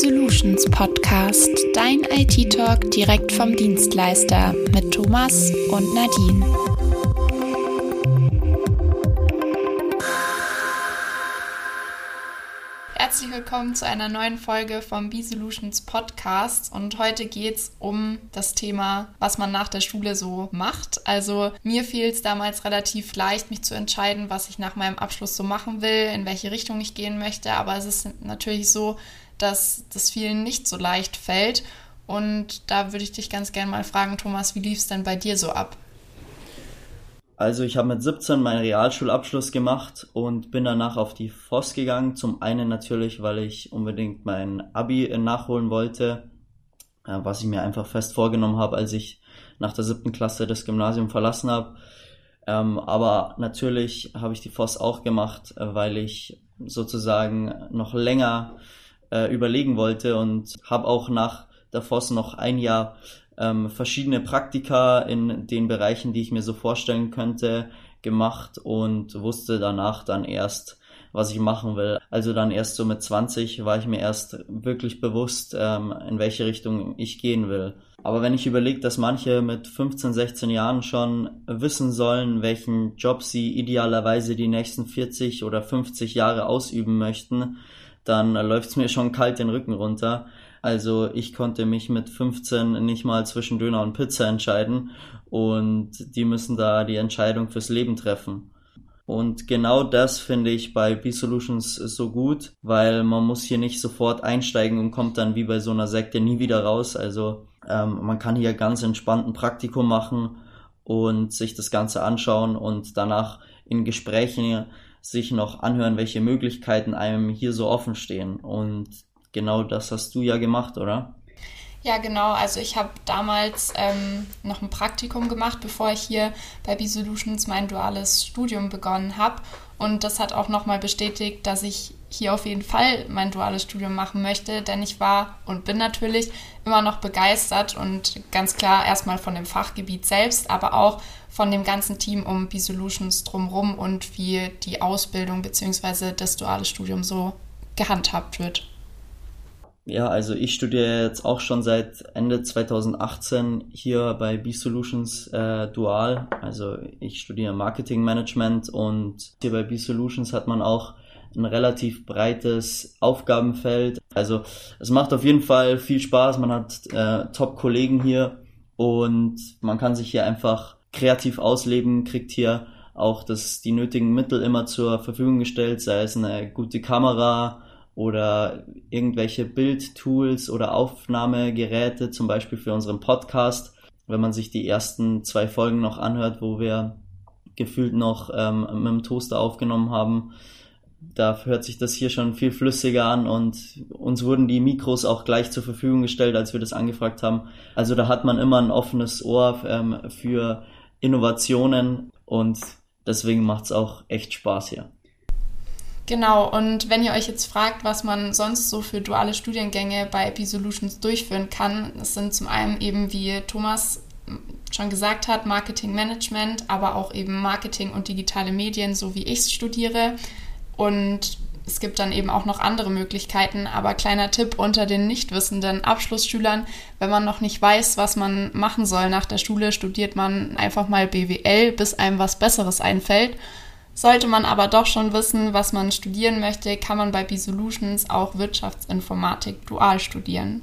B-Solutions Podcast, dein IT-Talk direkt vom Dienstleister mit Thomas und Nadine. Herzlich willkommen zu einer neuen Folge vom B-Solutions Podcast und heute geht es um das Thema, was man nach der Schule so macht. Also mir fiel es damals relativ leicht, mich zu entscheiden, was ich nach meinem Abschluss so machen will, in welche Richtung ich gehen möchte, aber es ist natürlich so, dass das vielen nicht so leicht fällt. Und da würde ich dich ganz gerne mal fragen, Thomas, wie lief es denn bei dir so ab? Also ich habe mit 17 meinen Realschulabschluss gemacht und bin danach auf die FOS gegangen. Zum einen natürlich, weil ich unbedingt mein Abi nachholen wollte, äh, was ich mir einfach fest vorgenommen habe, als ich nach der siebten Klasse das Gymnasium verlassen habe. Ähm, aber natürlich habe ich die FOS auch gemacht, äh, weil ich sozusagen noch länger äh, überlegen wollte und habe auch nach der FOS noch ein Jahr ähm, verschiedene Praktika in den Bereichen, die ich mir so vorstellen könnte, gemacht und wusste danach dann erst, was ich machen will. Also dann erst so mit 20 war ich mir erst wirklich bewusst, ähm, in welche Richtung ich gehen will. Aber wenn ich überlege, dass manche mit 15, 16 Jahren schon wissen sollen, welchen Job sie idealerweise die nächsten 40 oder 50 Jahre ausüben möchten, dann läuft es mir schon kalt den Rücken runter. Also ich konnte mich mit 15 nicht mal zwischen Döner und Pizza entscheiden und die müssen da die Entscheidung fürs Leben treffen. Und genau das finde ich bei B-Solutions so gut, weil man muss hier nicht sofort einsteigen und kommt dann wie bei so einer Sekte nie wieder raus. Also ähm, man kann hier ganz entspannt ein Praktikum machen und sich das Ganze anschauen und danach in Gesprächen sich noch anhören, welche Möglichkeiten einem hier so offen stehen. Und genau das hast du ja gemacht, oder? Ja, genau. Also ich habe damals ähm, noch ein Praktikum gemacht, bevor ich hier bei B-Solutions mein duales Studium begonnen habe. Und das hat auch nochmal bestätigt, dass ich hier auf jeden Fall mein duales Studium machen möchte, denn ich war und bin natürlich immer noch begeistert und ganz klar erstmal von dem Fachgebiet selbst, aber auch von dem ganzen Team um B-Solutions drumherum und wie die Ausbildung bzw. das duale Studium so gehandhabt wird. Ja, also ich studiere jetzt auch schon seit Ende 2018 hier bei B-Solutions äh, dual. Also ich studiere Marketing Management und hier bei B-Solutions hat man auch ein relativ breites Aufgabenfeld. Also es macht auf jeden Fall viel Spaß. Man hat äh, Top-Kollegen hier und man kann sich hier einfach kreativ ausleben, kriegt hier auch das, die nötigen Mittel immer zur Verfügung gestellt, sei es eine gute Kamera oder irgendwelche Bildtools oder Aufnahmegeräte, zum Beispiel für unseren Podcast. Wenn man sich die ersten zwei Folgen noch anhört, wo wir gefühlt noch ähm, mit dem Toaster aufgenommen haben, da hört sich das hier schon viel flüssiger an und uns wurden die Mikros auch gleich zur Verfügung gestellt, als wir das angefragt haben. Also da hat man immer ein offenes Ohr ähm, für Innovationen und deswegen macht es auch echt Spaß hier. Genau, und wenn ihr euch jetzt fragt, was man sonst so für duale Studiengänge bei IP Solutions durchführen kann, das sind zum einen eben, wie Thomas schon gesagt hat, Marketing Management, aber auch eben Marketing und digitale Medien, so wie ich es studiere. Und es gibt dann eben auch noch andere Möglichkeiten, aber kleiner Tipp unter den nicht wissenden Abschlussschülern, wenn man noch nicht weiß, was man machen soll nach der Schule, studiert man einfach mal BWL, bis einem was Besseres einfällt. Sollte man aber doch schon wissen, was man studieren möchte, kann man bei B-Solutions auch Wirtschaftsinformatik dual studieren.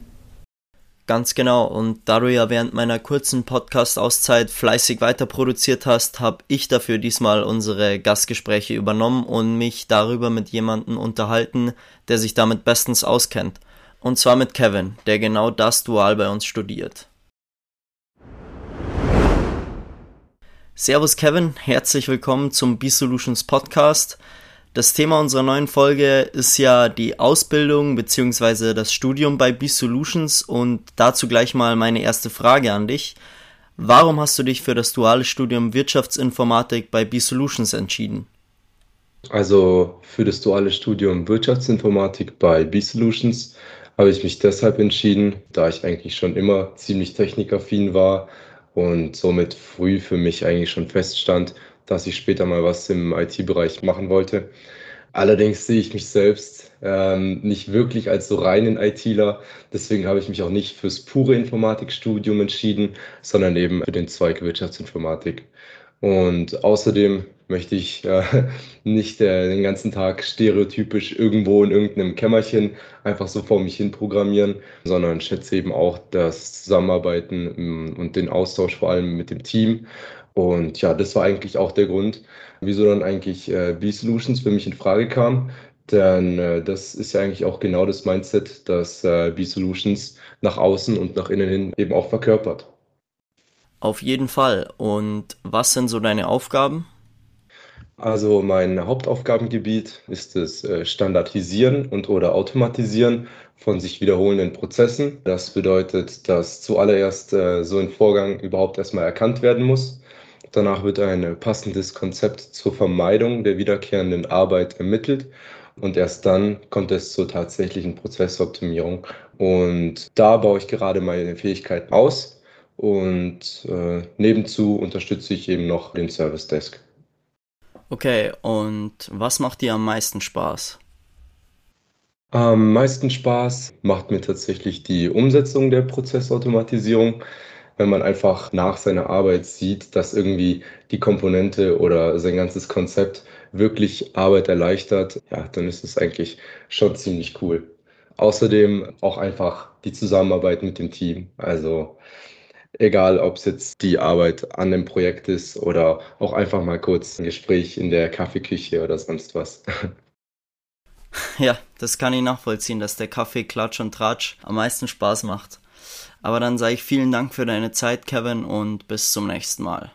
Ganz genau. Und da du ja während meiner kurzen Podcast-Auszeit fleißig weiter produziert hast, habe ich dafür diesmal unsere Gastgespräche übernommen und mich darüber mit jemandem unterhalten, der sich damit bestens auskennt. Und zwar mit Kevin, der genau das Dual bei uns studiert. Servus Kevin, herzlich willkommen zum B-Solutions Podcast. Das Thema unserer neuen Folge ist ja die Ausbildung bzw. das Studium bei B-Solutions und dazu gleich mal meine erste Frage an dich. Warum hast du dich für das duale Studium Wirtschaftsinformatik bei B-Solutions entschieden? Also für das duale Studium Wirtschaftsinformatik bei B-Solutions habe ich mich deshalb entschieden, da ich eigentlich schon immer ziemlich technikaffin war und somit früh für mich eigentlich schon feststand, dass ich später mal was im IT-Bereich machen wollte. Allerdings sehe ich mich selbst ähm, nicht wirklich als so reinen ITler. Deswegen habe ich mich auch nicht fürs pure Informatikstudium entschieden, sondern eben für den Zweig Wirtschaftsinformatik. Und außerdem möchte ich äh, nicht äh, den ganzen Tag stereotypisch irgendwo in irgendeinem Kämmerchen einfach so vor mich hin programmieren, sondern schätze eben auch das Zusammenarbeiten mm, und den Austausch vor allem mit dem Team. Und ja, das war eigentlich auch der Grund, wieso dann eigentlich äh, B-Solutions für mich in Frage kam. Denn äh, das ist ja eigentlich auch genau das Mindset, das äh, B-Solutions nach außen und nach innen hin eben auch verkörpert. Auf jeden Fall. Und was sind so deine Aufgaben? Also mein Hauptaufgabengebiet ist das äh, Standardisieren und oder Automatisieren von sich wiederholenden Prozessen. Das bedeutet, dass zuallererst äh, so ein Vorgang überhaupt erstmal erkannt werden muss. Danach wird ein passendes Konzept zur Vermeidung der wiederkehrenden Arbeit ermittelt und erst dann kommt es zur tatsächlichen Prozessoptimierung. Und da baue ich gerade meine Fähigkeiten aus und äh, nebenzu unterstütze ich eben noch den Service Desk. Okay, und was macht dir am meisten Spaß? Am meisten Spaß macht mir tatsächlich die Umsetzung der Prozessautomatisierung, wenn man einfach nach seiner Arbeit sieht, dass irgendwie die Komponente oder sein ganzes Konzept wirklich Arbeit erleichtert, ja, dann ist es eigentlich schon ziemlich cool. Außerdem auch einfach die Zusammenarbeit mit dem Team. Also Egal, ob es jetzt die Arbeit an dem Projekt ist oder auch einfach mal kurz ein Gespräch in der Kaffeeküche oder sonst was. Ja, das kann ich nachvollziehen, dass der Kaffee Klatsch und Tratsch am meisten Spaß macht. Aber dann sage ich vielen Dank für deine Zeit, Kevin, und bis zum nächsten Mal.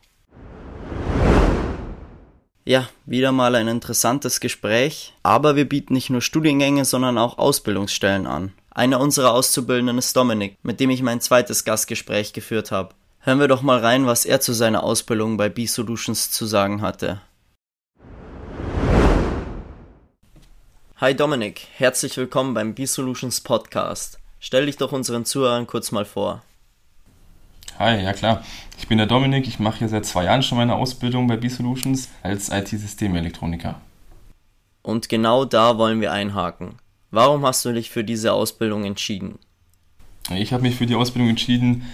Ja, wieder mal ein interessantes Gespräch, aber wir bieten nicht nur Studiengänge, sondern auch Ausbildungsstellen an. Einer unserer Auszubildenden ist Dominik, mit dem ich mein zweites Gastgespräch geführt habe. Hören wir doch mal rein, was er zu seiner Ausbildung bei B-Solutions zu sagen hatte. Hi Dominik, herzlich willkommen beim B-Solutions Podcast. Stell dich doch unseren Zuhörern kurz mal vor. Hi, ja klar. Ich bin der Dominik, ich mache hier seit zwei Jahren schon meine Ausbildung bei B-Solutions als IT-Systemelektroniker. Und genau da wollen wir einhaken. Warum hast du dich für diese Ausbildung entschieden? Ich habe mich für die Ausbildung entschieden,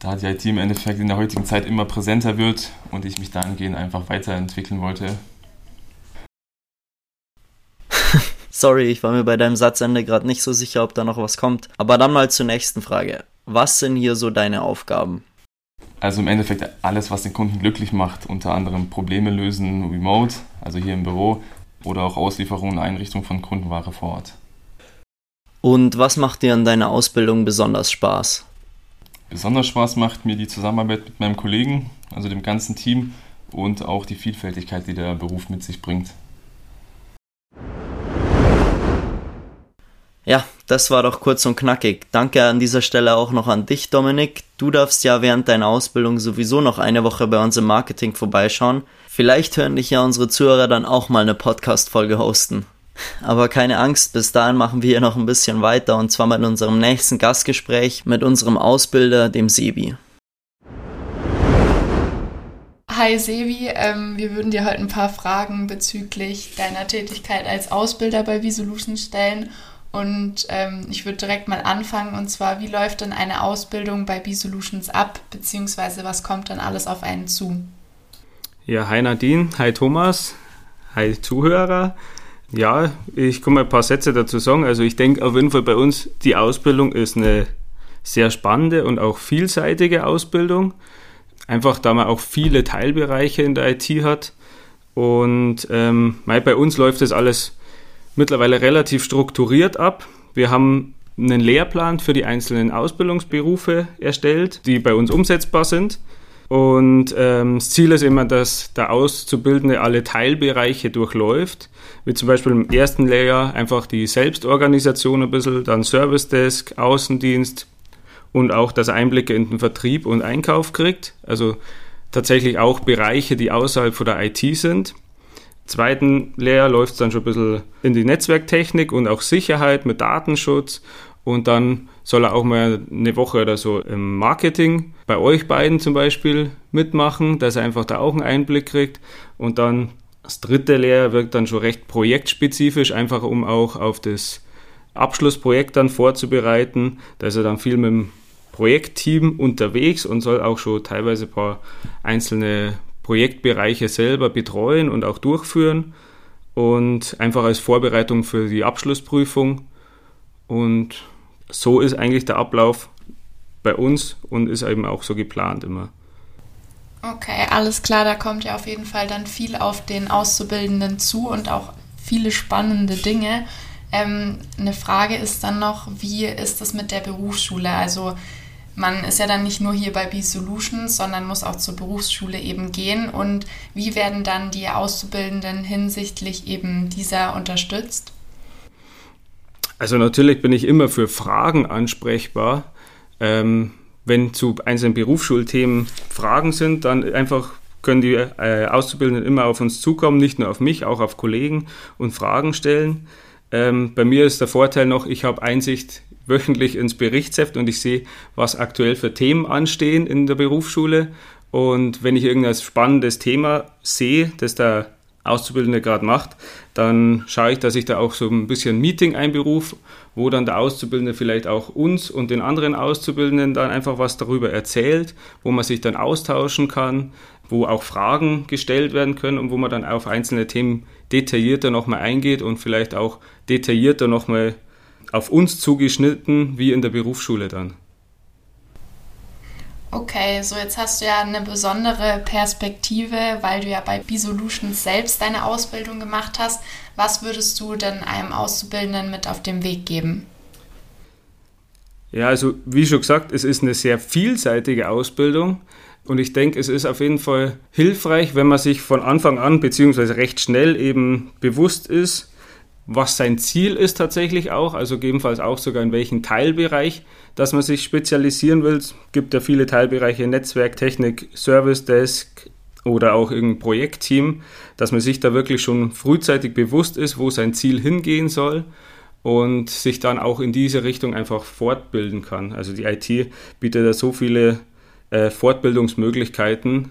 da die IT im Endeffekt in der heutigen Zeit immer präsenter wird und ich mich dahingehend einfach weiterentwickeln wollte. Sorry, ich war mir bei deinem Satzende gerade nicht so sicher, ob da noch was kommt. Aber dann mal zur nächsten Frage. Was sind hier so deine Aufgaben? Also im Endeffekt alles, was den Kunden glücklich macht, unter anderem Probleme lösen, remote, also hier im Büro, oder auch Auslieferung und Einrichtung von Kundenware vor Ort. Und was macht dir an deiner Ausbildung besonders Spaß? Besonders Spaß macht mir die Zusammenarbeit mit meinem Kollegen, also dem ganzen Team und auch die Vielfältigkeit, die der Beruf mit sich bringt. Ja, das war doch kurz und knackig. Danke an dieser Stelle auch noch an dich, Dominik. Du darfst ja während deiner Ausbildung sowieso noch eine Woche bei uns im Marketing vorbeischauen. Vielleicht hören dich ja unsere Zuhörer dann auch mal eine Podcast-Folge hosten. Aber keine Angst, bis dahin machen wir hier noch ein bisschen weiter und zwar mit unserem nächsten Gastgespräch mit unserem Ausbilder, dem Sebi. Hi Sebi, ähm, wir würden dir heute ein paar Fragen bezüglich deiner Tätigkeit als Ausbilder bei V-Solution stellen und ähm, ich würde direkt mal anfangen und zwar, wie läuft denn eine Ausbildung bei B-Solutions ab, beziehungsweise was kommt dann alles auf einen zu? Ja, hi Nadine, hi Thomas, hi Zuhörer. Ja, ich mal ein paar Sätze dazu sagen. Also ich denke auf jeden Fall bei uns, die Ausbildung ist eine sehr spannende und auch vielseitige Ausbildung. Einfach da man auch viele Teilbereiche in der IT hat. Und ähm, bei uns läuft das alles mittlerweile relativ strukturiert ab. Wir haben einen Lehrplan für die einzelnen Ausbildungsberufe erstellt, die bei uns umsetzbar sind. Und ähm, das Ziel ist immer, dass der Auszubildende alle Teilbereiche durchläuft, wie zum Beispiel im ersten Layer einfach die Selbstorganisation ein bisschen, dann Service Desk, Außendienst und auch, dass er Einblicke in den Vertrieb und Einkauf kriegt. Also tatsächlich auch Bereiche, die außerhalb von der IT sind zweiten Lehr läuft es dann schon ein bisschen in die Netzwerktechnik und auch Sicherheit mit Datenschutz. Und dann soll er auch mal eine Woche oder so im Marketing bei euch beiden zum Beispiel mitmachen, dass er einfach da auch einen Einblick kriegt. Und dann Das dritte Lehrjahr wirkt dann schon recht projektspezifisch, einfach um auch auf das Abschlussprojekt dann vorzubereiten. Da ist er dann viel mit dem Projektteam unterwegs und soll auch schon teilweise ein paar einzelne Projektbereiche selber betreuen und auch durchführen und einfach als Vorbereitung für die Abschlussprüfung. Und so ist eigentlich der Ablauf bei uns und ist eben auch so geplant immer. Okay, alles klar, da kommt ja auf jeden Fall dann viel auf den Auszubildenden zu und auch viele spannende Dinge. Ähm, eine Frage ist dann noch, wie ist das mit der Berufsschule? Also man ist ja dann nicht nur hier bei B-Solutions, sondern muss auch zur Berufsschule eben gehen. Und wie werden dann die Auszubildenden hinsichtlich eben dieser unterstützt? Also natürlich bin ich immer für Fragen ansprechbar. Ähm, wenn zu einzelnen Berufsschulthemen Fragen sind, dann einfach können die äh, Auszubildenden immer auf uns zukommen, nicht nur auf mich, auch auf Kollegen und Fragen stellen. Ähm, bei mir ist der Vorteil noch, ich habe Einsicht wöchentlich ins Berichtsheft und ich sehe, was aktuell für Themen anstehen in der Berufsschule. Und wenn ich irgendein spannendes Thema sehe, das der Auszubildende gerade macht, dann schaue ich, dass ich da auch so ein bisschen Meeting einberufe, wo dann der Auszubildende vielleicht auch uns und den anderen Auszubildenden dann einfach was darüber erzählt, wo man sich dann austauschen kann, wo auch Fragen gestellt werden können und wo man dann auf einzelne Themen detaillierter nochmal eingeht und vielleicht auch detaillierter nochmal auf uns zugeschnitten wie in der Berufsschule dann. Okay, so jetzt hast du ja eine besondere Perspektive, weil du ja bei B-Solutions selbst deine Ausbildung gemacht hast. Was würdest du denn einem Auszubildenden mit auf den Weg geben? Ja, also wie schon gesagt, es ist eine sehr vielseitige Ausbildung und ich denke, es ist auf jeden Fall hilfreich, wenn man sich von Anfang an beziehungsweise recht schnell eben bewusst ist, was sein Ziel ist tatsächlich auch, also gegebenenfalls auch sogar in welchem Teilbereich, dass man sich spezialisieren will. Es gibt ja viele Teilbereiche, Netzwerk, Technik, Service Desk oder auch irgendein Projektteam, dass man sich da wirklich schon frühzeitig bewusst ist, wo sein Ziel hingehen soll und sich dann auch in diese Richtung einfach fortbilden kann. Also die IT bietet da so viele äh, Fortbildungsmöglichkeiten,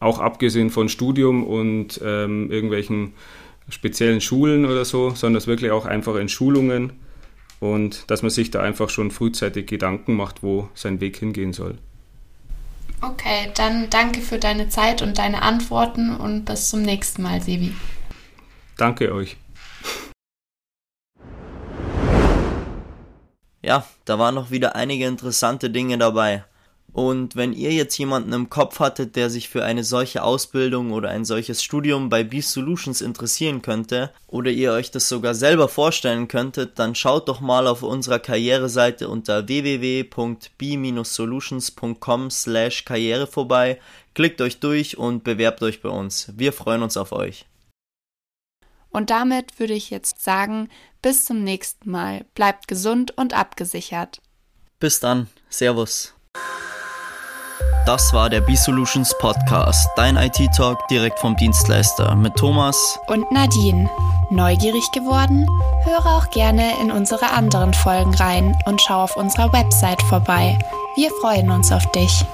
auch abgesehen von Studium und ähm, irgendwelchen speziellen Schulen oder so, sondern es wirklich auch einfach in Schulungen und dass man sich da einfach schon frühzeitig Gedanken macht, wo sein Weg hingehen soll. Okay, dann danke für deine Zeit und deine Antworten und bis zum nächsten Mal, Sebi. Danke euch. Ja, da waren noch wieder einige interessante Dinge dabei. Und wenn ihr jetzt jemanden im Kopf hattet, der sich für eine solche Ausbildung oder ein solches Studium bei B-Solutions interessieren könnte, oder ihr euch das sogar selber vorstellen könntet, dann schaut doch mal auf unserer Karriereseite unter www.b-solutions.com slash Karriere vorbei, klickt euch durch und bewerbt euch bei uns. Wir freuen uns auf euch. Und damit würde ich jetzt sagen, bis zum nächsten Mal. Bleibt gesund und abgesichert. Bis dann. Servus. Das war der B-Solutions Podcast, dein IT-Talk direkt vom Dienstleister mit Thomas und Nadine. Neugierig geworden? Höre auch gerne in unsere anderen Folgen rein und schau auf unserer Website vorbei. Wir freuen uns auf dich.